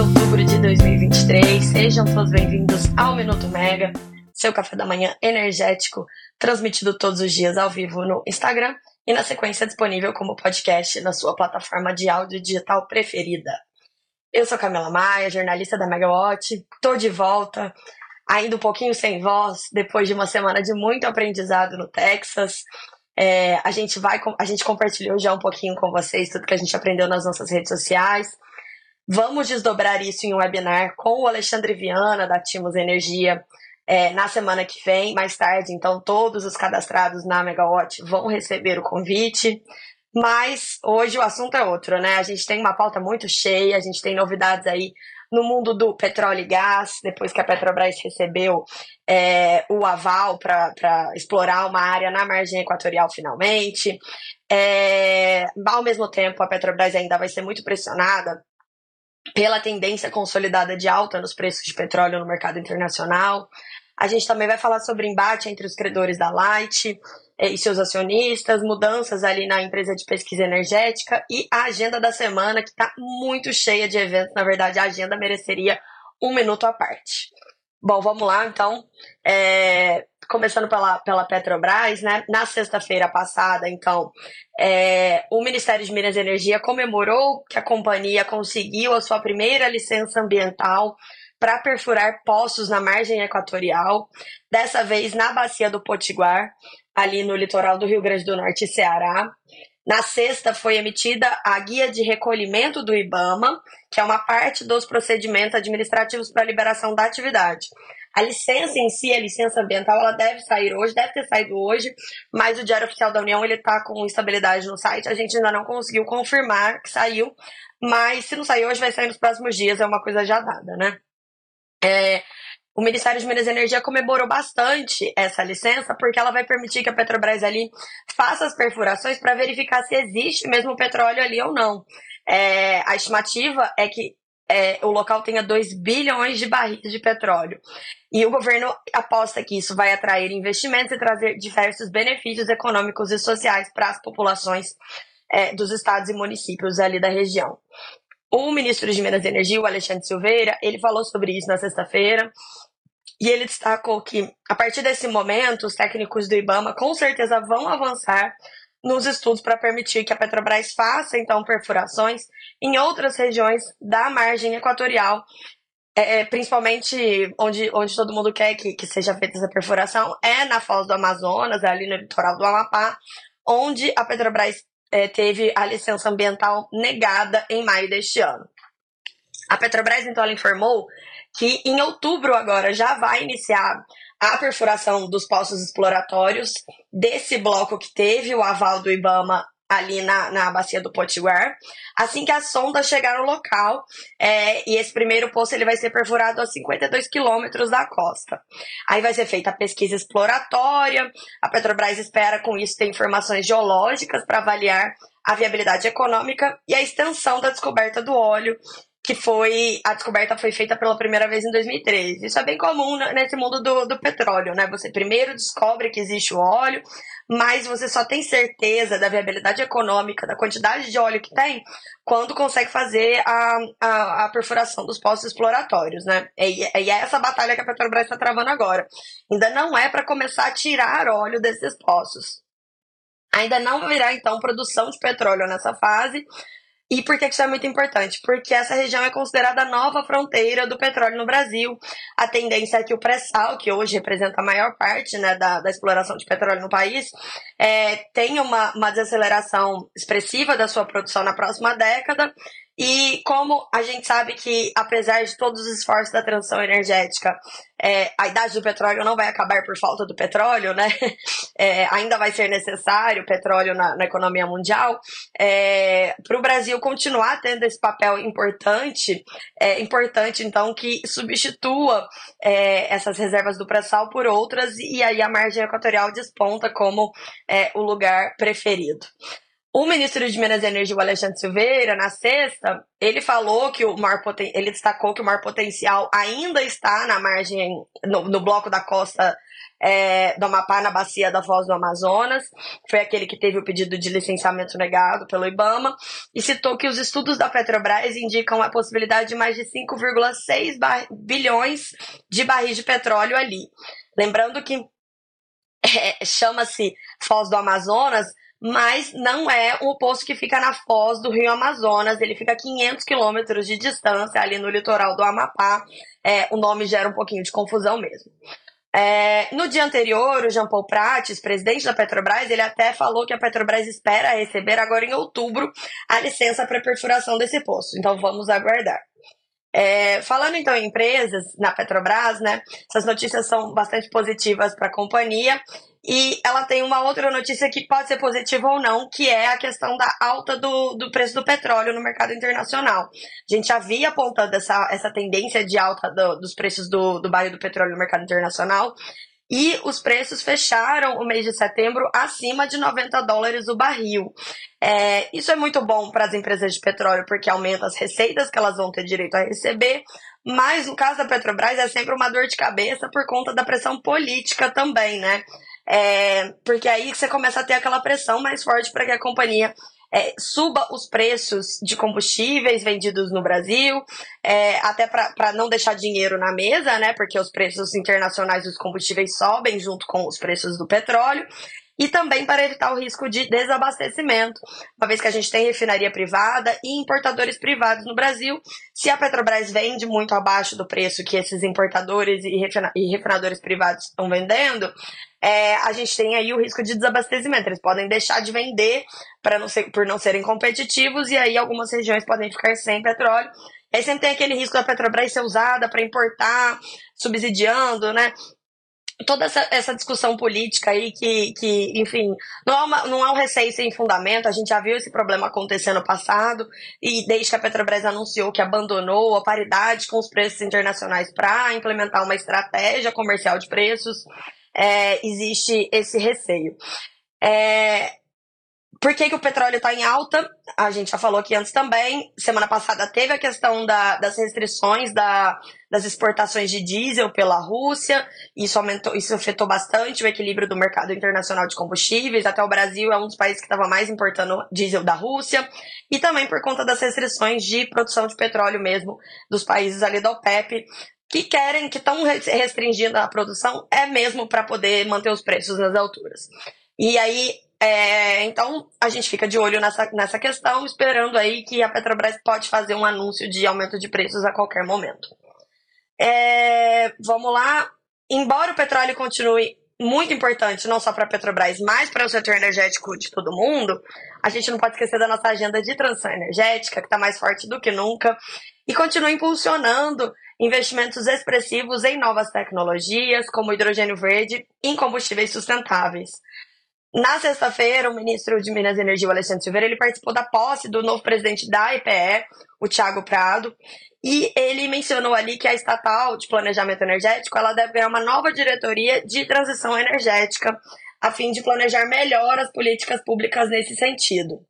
de outubro de 2023. Sejam todos bem-vindos ao Minuto Mega, seu café da manhã energético, transmitido todos os dias ao vivo no Instagram e na sequência disponível como podcast na sua plataforma de áudio digital preferida. Eu sou Camila Maia, jornalista da Megawatt, tô de volta, ainda um pouquinho sem voz, depois de uma semana de muito aprendizado no Texas. É, a gente vai, a gente compartilhou já um pouquinho com vocês tudo que a gente aprendeu nas nossas redes sociais. Vamos desdobrar isso em um webinar com o Alexandre Viana, da Timos Energia, é, na semana que vem, mais tarde. Então, todos os cadastrados na Megawatt vão receber o convite. Mas hoje o assunto é outro, né? A gente tem uma pauta muito cheia, a gente tem novidades aí no mundo do petróleo e gás, depois que a Petrobras recebeu é, o aval para explorar uma área na margem equatorial finalmente. É, ao mesmo tempo, a Petrobras ainda vai ser muito pressionada pela tendência consolidada de alta nos preços de petróleo no mercado internacional. A gente também vai falar sobre embate entre os credores da Light eh, e seus acionistas, mudanças ali na empresa de pesquisa energética e a agenda da semana, que está muito cheia de eventos. Na verdade, a agenda mereceria um minuto à parte. Bom, vamos lá então. É, começando pela, pela Petrobras, né? Na sexta-feira passada, então, é, o Ministério de Minas e Energia comemorou que a companhia conseguiu a sua primeira licença ambiental para perfurar poços na margem equatorial, dessa vez na bacia do Potiguar, ali no litoral do Rio Grande do Norte e Ceará. Na sexta foi emitida a guia de recolhimento do IBAMA, que é uma parte dos procedimentos administrativos para liberação da atividade. A licença em si, a licença ambiental, ela deve sair hoje, deve ter saído hoje, mas o Diário Oficial da União ele está com instabilidade no site. A gente ainda não conseguiu confirmar que saiu, mas se não sair hoje, vai sair nos próximos dias, é uma coisa já dada, né? É, o Ministério de Minas e Energia comemorou bastante essa licença, porque ela vai permitir que a Petrobras ali faça as perfurações para verificar se existe mesmo petróleo ali ou não. É, a estimativa é que é, o local tenha 2 bilhões de barris de petróleo. E o governo aposta que isso vai atrair investimentos e trazer diversos benefícios econômicos e sociais para as populações é, dos estados e municípios ali da região. O ministro de Minas e Energia, o Alexandre Silveira, ele falou sobre isso na sexta-feira e ele destacou que, a partir desse momento, os técnicos do IBAMA com certeza vão avançar nos estudos para permitir que a Petrobras faça, então, perfurações em outras regiões da margem equatorial, é, é, principalmente onde, onde todo mundo quer que, que seja feita essa perfuração, é na Foz do Amazonas, ali no litoral do Amapá, onde a Petrobras é, teve a licença ambiental negada em maio deste ano. A Petrobras, então, ela informou que em outubro agora já vai iniciar a perfuração dos poços exploratórios desse bloco que teve o aval do IBAMA ali na, na bacia do Potiguar, assim que a sonda chegar no local, é, e esse primeiro poço ele vai ser perfurado a 52 quilômetros da costa. Aí vai ser feita a pesquisa exploratória, a Petrobras espera com isso ter informações geológicas para avaliar a viabilidade econômica e a extensão da descoberta do óleo que foi a descoberta foi feita pela primeira vez em 2013. Isso é bem comum nesse mundo do, do petróleo, né? Você primeiro descobre que existe o óleo, mas você só tem certeza da viabilidade econômica, da quantidade de óleo que tem, quando consegue fazer a, a, a perfuração dos postos exploratórios, né? E, e é essa batalha que a Petrobras está travando agora. Ainda não é para começar a tirar óleo desses poços. Ainda não virá, então, produção de petróleo nessa fase, e por que isso é muito importante? Porque essa região é considerada a nova fronteira do petróleo no Brasil. A tendência é que o pré-sal, que hoje representa a maior parte né, da, da exploração de petróleo no país, é, tenha uma, uma desaceleração expressiva da sua produção na próxima década e como a gente sabe que, apesar de todos os esforços da transição energética, é, a idade do petróleo não vai acabar por falta do petróleo, né? É, ainda vai ser necessário petróleo na, na economia mundial. É, Para o Brasil continuar tendo esse papel importante, é importante então que substitua é, essas reservas do pré-sal por outras e aí a margem equatorial desponta como é, o lugar preferido. O ministro de Minas e Energia, o Alexandre Silveira, na sexta, ele falou que o maior poten... ele destacou que o maior potencial ainda está na margem, no, no bloco da costa é, do Amapá na bacia da Foz do Amazonas, foi aquele que teve o pedido de licenciamento negado pelo IBAMA, e citou que os estudos da Petrobras indicam a possibilidade de mais de 5,6 bilhões de barris de petróleo ali. Lembrando que é, chama-se Foz do Amazonas, mas não é um poço que fica na foz do Rio Amazonas, ele fica a 500 quilômetros de distância ali no litoral do Amapá. É, o nome gera um pouquinho de confusão mesmo. É, no dia anterior, o Jean Paul Prates, presidente da Petrobras, ele até falou que a Petrobras espera receber agora em outubro a licença para perfuração desse poço. Então vamos aguardar. É, falando então em empresas na Petrobras, né? Essas notícias são bastante positivas para a companhia e ela tem uma outra notícia que pode ser positiva ou não, que é a questão da alta do, do preço do petróleo no mercado internacional. A gente já havia apontando essa, essa tendência de alta do, dos preços do, do barril do petróleo no mercado internacional e os preços fecharam o mês de setembro acima de 90 dólares o barril. É, isso é muito bom para as empresas de petróleo porque aumenta as receitas que elas vão ter direito a receber, mas no caso da Petrobras é sempre uma dor de cabeça por conta da pressão política também, né? É, porque aí você começa a ter aquela pressão mais forte para que a companhia é, suba os preços de combustíveis vendidos no Brasil, é, até para não deixar dinheiro na mesa, né? Porque os preços internacionais dos combustíveis sobem junto com os preços do petróleo. E também para evitar o risco de desabastecimento, uma vez que a gente tem refinaria privada e importadores privados no Brasil. Se a Petrobras vende muito abaixo do preço que esses importadores e, e refinadores privados estão vendendo, é, a gente tem aí o risco de desabastecimento. Eles podem deixar de vender para não ser, por não serem competitivos, e aí algumas regiões podem ficar sem petróleo. Aí sempre tem aquele risco da Petrobras ser usada para importar, subsidiando, né? Toda essa, essa discussão política aí que, que enfim, não há, uma, não há um receio sem fundamento. A gente já viu esse problema acontecer no passado, e desde que a Petrobras anunciou que abandonou a paridade com os preços internacionais para implementar uma estratégia comercial de preços, é, existe esse receio. É, por que, que o petróleo está em alta? A gente já falou aqui antes também. Semana passada teve a questão da, das restrições da, das exportações de diesel pela Rússia. Isso, aumentou, isso afetou bastante o equilíbrio do mercado internacional de combustíveis. Até o Brasil é um dos países que estava mais importando diesel da Rússia. E também por conta das restrições de produção de petróleo mesmo dos países ali da OPEP, que querem, que estão restringindo a produção, é mesmo para poder manter os preços nas alturas. E aí, é, então, a gente fica de olho nessa, nessa questão, esperando aí que a Petrobras pode fazer um anúncio de aumento de preços a qualquer momento. É, vamos lá. Embora o petróleo continue muito importante, não só para a Petrobras, mas para o setor energético de todo mundo, a gente não pode esquecer da nossa agenda de transição energética, que está mais forte do que nunca, e continua impulsionando investimentos expressivos em novas tecnologias, como hidrogênio verde, em combustíveis sustentáveis. Na sexta-feira, o ministro de Minas e Energia, o Alexandre Silveira, ele participou da posse do novo presidente da IPE, o Thiago Prado, e ele mencionou ali que a estatal de planejamento energético ela deve ganhar uma nova diretoria de transição energética, a fim de planejar melhor as políticas públicas nesse sentido.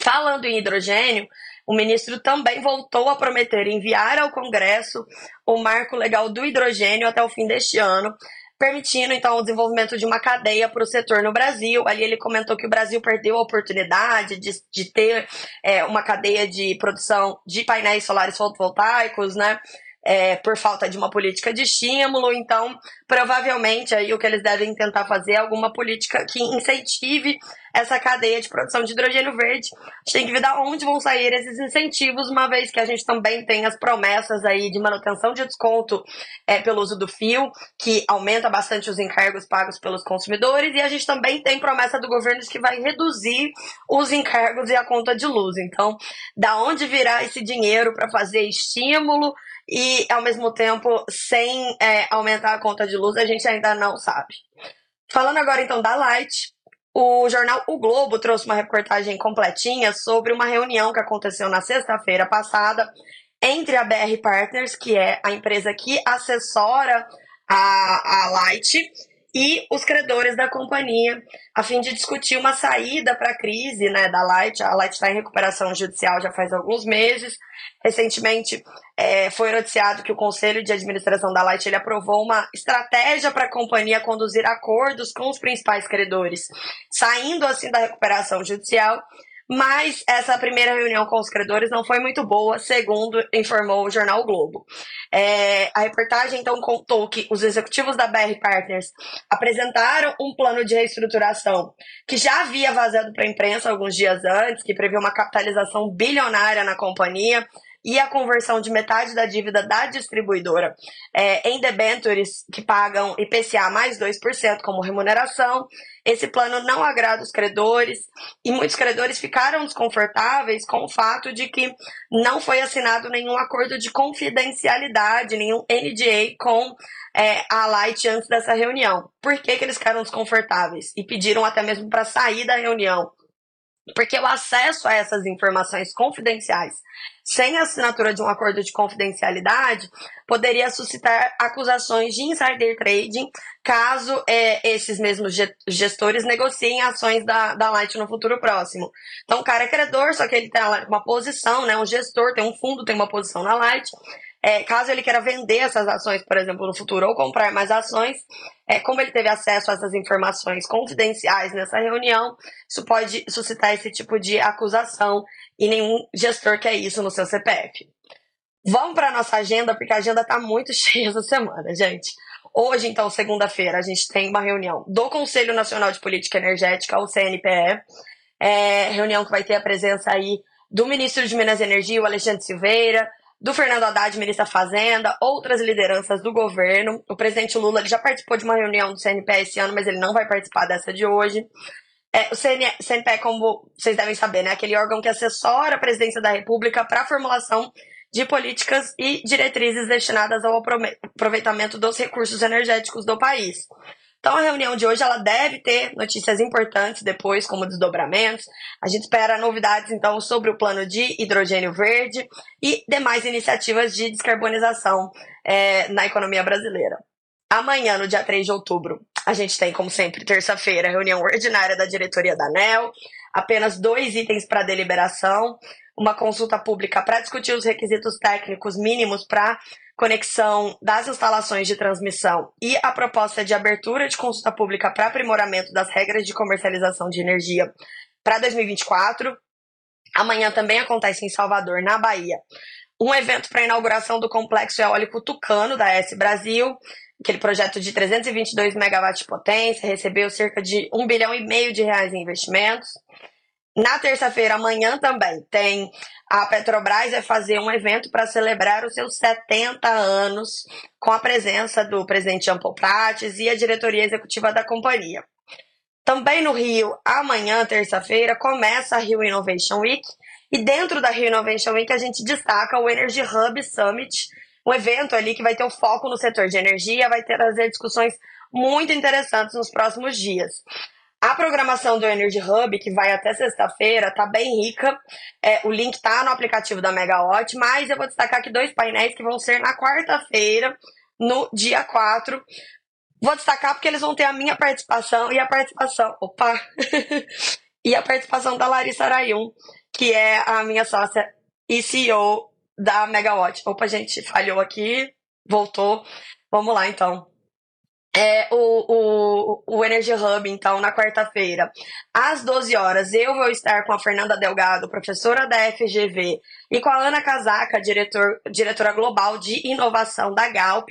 Falando em hidrogênio, o ministro também voltou a prometer enviar ao Congresso o marco legal do hidrogênio até o fim deste ano, permitindo então o desenvolvimento de uma cadeia para o setor no Brasil. Ali ele comentou que o Brasil perdeu a oportunidade de, de ter é, uma cadeia de produção de painéis solares fotovoltaicos, né? É, por falta de uma política de estímulo. Então, provavelmente aí o que eles devem tentar fazer é alguma política que incentive essa cadeia de produção de hidrogênio verde. A gente tem que ver de onde vão sair esses incentivos, uma vez que a gente também tem as promessas aí de manutenção de desconto é, pelo uso do fio, que aumenta bastante os encargos pagos pelos consumidores, e a gente também tem promessa do governo de que vai reduzir os encargos e a conta de luz. Então, da onde virá esse dinheiro para fazer estímulo e, ao mesmo tempo, sem é, aumentar a conta de luz, a gente ainda não sabe. Falando agora então da Light, o jornal O Globo trouxe uma reportagem completinha sobre uma reunião que aconteceu na sexta-feira passada entre a BR Partners, que é a empresa que assessora a, a Light, e os credores da companhia, a fim de discutir uma saída para a crise né, da Light. A Light está em recuperação judicial já faz alguns meses. Recentemente é, foi noticiado que o Conselho de Administração da Light ele aprovou uma estratégia para a companhia conduzir acordos com os principais credores, saindo assim da recuperação judicial mas essa primeira reunião com os credores não foi muito boa, segundo informou o jornal o Globo. É, a reportagem então contou que os executivos da BR Partners apresentaram um plano de reestruturação que já havia vazado para a imprensa alguns dias antes, que prevê uma capitalização bilionária na companhia e a conversão de metade da dívida da distribuidora é, em debentures que pagam IPCA mais 2% como remuneração. Esse plano não agrada os credores e muitos credores ficaram desconfortáveis com o fato de que não foi assinado nenhum acordo de confidencialidade, nenhum NDA com é, a Light antes dessa reunião. Por que, que eles ficaram desconfortáveis? E pediram até mesmo para sair da reunião porque o acesso a essas informações confidenciais, sem assinatura de um acordo de confidencialidade, poderia suscitar acusações de insider trading caso é, esses mesmos gestores negociem ações da, da Light no futuro próximo. Então, o cara é credor, só que ele tem uma posição, né? Um gestor tem um fundo, tem uma posição na Light. É, caso ele queira vender essas ações, por exemplo, no futuro, ou comprar mais ações, é, como ele teve acesso a essas informações confidenciais nessa reunião, isso pode suscitar esse tipo de acusação e nenhum gestor quer isso no seu CPF. Vamos para nossa agenda, porque a agenda está muito cheia essa semana, gente. Hoje, então, segunda-feira, a gente tem uma reunião do Conselho Nacional de Política Energética, o CNPE, é, reunião que vai ter a presença aí do ministro de Minas e Energia, o Alexandre Silveira, do Fernando Haddad, ministro da Fazenda, outras lideranças do governo. O presidente Lula já participou de uma reunião do CNPE esse ano, mas ele não vai participar dessa de hoje. É, o CN, CNPE, como vocês devem saber, né, é aquele órgão que assessora a presidência da República para a formulação de políticas e diretrizes destinadas ao aproveitamento dos recursos energéticos do país. Então a reunião de hoje ela deve ter notícias importantes depois, como desdobramentos. A gente espera novidades então sobre o plano de hidrogênio verde e demais iniciativas de descarbonização é, na economia brasileira. Amanhã, no dia 3 de outubro, a gente tem, como sempre, terça-feira, reunião ordinária da diretoria da ANEL, apenas dois itens para deliberação, uma consulta pública para discutir os requisitos técnicos mínimos para conexão das instalações de transmissão e a proposta de abertura de consulta pública para aprimoramento das regras de comercialização de energia para 2024. Amanhã também acontece em Salvador, na Bahia, um evento para inauguração do complexo eólico Tucano da S Brasil. Aquele projeto de 322 megawatts de potência recebeu cerca de 1 bilhão e meio de reais em investimentos. Na terça-feira, amanhã também, tem a Petrobras vai fazer um evento para celebrar os seus 70 anos com a presença do presidente Jean Paul Prates e a diretoria executiva da companhia. Também no Rio, amanhã, terça-feira, começa a Rio Innovation Week. E dentro da Rio Innovation Week, a gente destaca o Energy Hub Summit, um evento ali que vai ter o foco no setor de energia, vai trazer discussões muito interessantes nos próximos dias. A programação do Energy Hub, que vai até sexta-feira, tá bem rica. É, o link tá no aplicativo da Megawatt, mas eu vou destacar aqui dois painéis que vão ser na quarta-feira, no dia 4. Vou destacar porque eles vão ter a minha participação e a participação. Opa! e a participação da Larissa Arayun, que é a minha sócia e CEO da Megawatt. Opa, gente, falhou aqui, voltou. Vamos lá então é, o, o, o Energy Hub, então, na quarta-feira, às 12 horas, eu vou estar com a Fernanda Delgado, professora da FGV, e com a Ana Casaca, diretor, diretora global de inovação da Galp,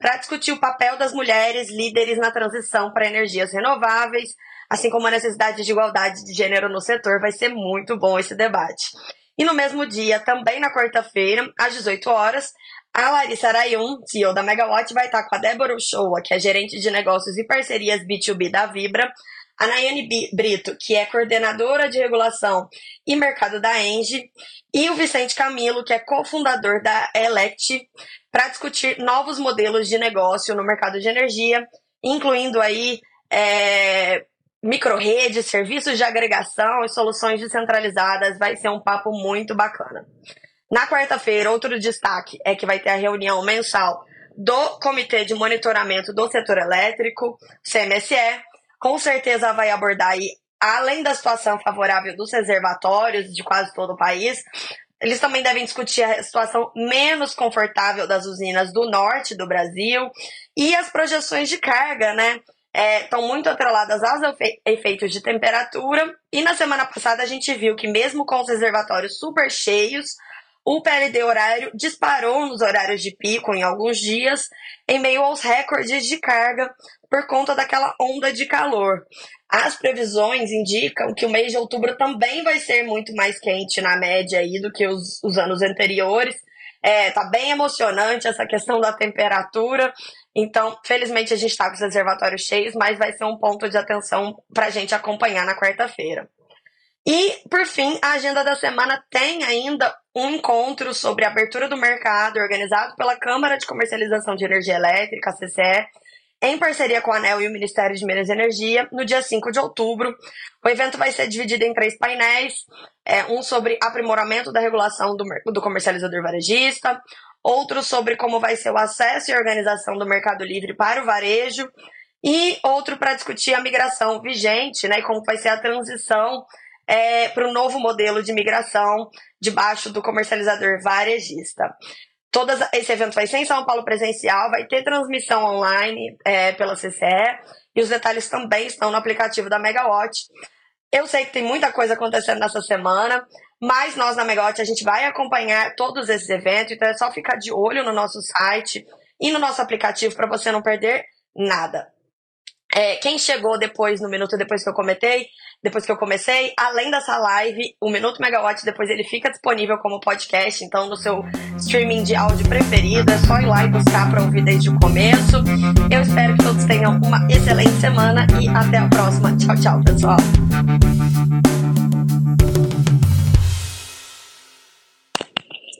para discutir o papel das mulheres líderes na transição para energias renováveis, assim como a necessidade de igualdade de gênero no setor. Vai ser muito bom esse debate. E no mesmo dia, também na quarta-feira, às 18 horas, a Larissa Arayun, CEO da Megawatt, vai estar com a Débora Uchoa, que é gerente de negócios e parcerias B2B da Vibra, a Nayane Brito, que é coordenadora de regulação e mercado da Engie, e o Vicente Camilo, que é cofundador da Elect, para discutir novos modelos de negócio no mercado de energia, incluindo aí é, microredes, serviços de agregação e soluções descentralizadas. Vai ser um papo muito bacana. Na quarta-feira, outro destaque é que vai ter a reunião mensal do Comitê de Monitoramento do Setor Elétrico, CMSE. Com certeza vai abordar aí, além da situação favorável dos reservatórios de quase todo o país, eles também devem discutir a situação menos confortável das usinas do norte do Brasil e as projeções de carga, né? Estão é, muito atreladas aos efeitos de temperatura. E na semana passada a gente viu que, mesmo com os reservatórios super cheios, o PLD horário disparou nos horários de pico em alguns dias, em meio aos recordes de carga por conta daquela onda de calor. As previsões indicam que o mês de outubro também vai ser muito mais quente na média aí do que os, os anos anteriores. É, tá bem emocionante essa questão da temperatura. Então, felizmente a gente está com os reservatórios cheios, mas vai ser um ponto de atenção para a gente acompanhar na quarta-feira. E, por fim, a agenda da semana tem ainda um encontro sobre a abertura do mercado organizado pela Câmara de Comercialização de Energia Elétrica, a CCE, em parceria com a ANEL e o Ministério de Minas e Energia, no dia 5 de outubro. O evento vai ser dividido em três painéis: é, um sobre aprimoramento da regulação do, do comercializador varejista, outro sobre como vai ser o acesso e organização do Mercado Livre para o varejo, e outro para discutir a migração vigente, né, e como vai ser a transição é, para o novo modelo de migração debaixo do comercializador varejista. Todas, esse evento vai ser em São Paulo presencial, vai ter transmissão online é, pela CCE e os detalhes também estão no aplicativo da Megawatt. Eu sei que tem muita coisa acontecendo nessa semana, mas nós na Megawatt a gente vai acompanhar todos esses eventos, então é só ficar de olho no nosso site e no nosso aplicativo para você não perder nada. É, quem chegou depois, no minuto depois que eu comentei, depois que eu comecei, além dessa live, o Minuto Megawatt depois ele fica disponível como podcast, então no seu streaming de áudio preferido, é só ir lá e buscar para ouvir desde o começo. Eu espero que todos tenham uma excelente semana e até a próxima. Tchau, tchau, pessoal.